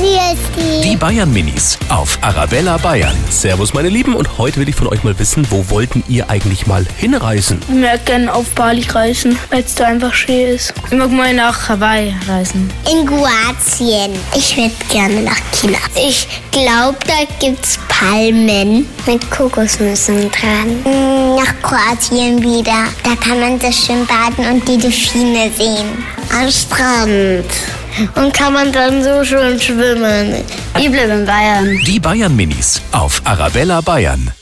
Ist Die Bayern Minis auf Arabella Bayern. Servus meine Lieben und heute will ich von euch mal wissen, wo wollten ihr eigentlich mal hinreisen? Ich mag gerne auf Bali reisen, weil es da einfach schön ist. Ich mag mal nach Hawaii reisen. In Kroatien. Ich würde gerne nach China. Ich glaube, da gibt's Palmen mit Kokosnüssen dran. Kroatien wieder. Da kann man sehr schön baden und die Delfine sehen. Am Strand. Und kann man dann so schön schwimmen. Ich bleibe in Bayern. Die Bayern Minis auf Arabella Bayern.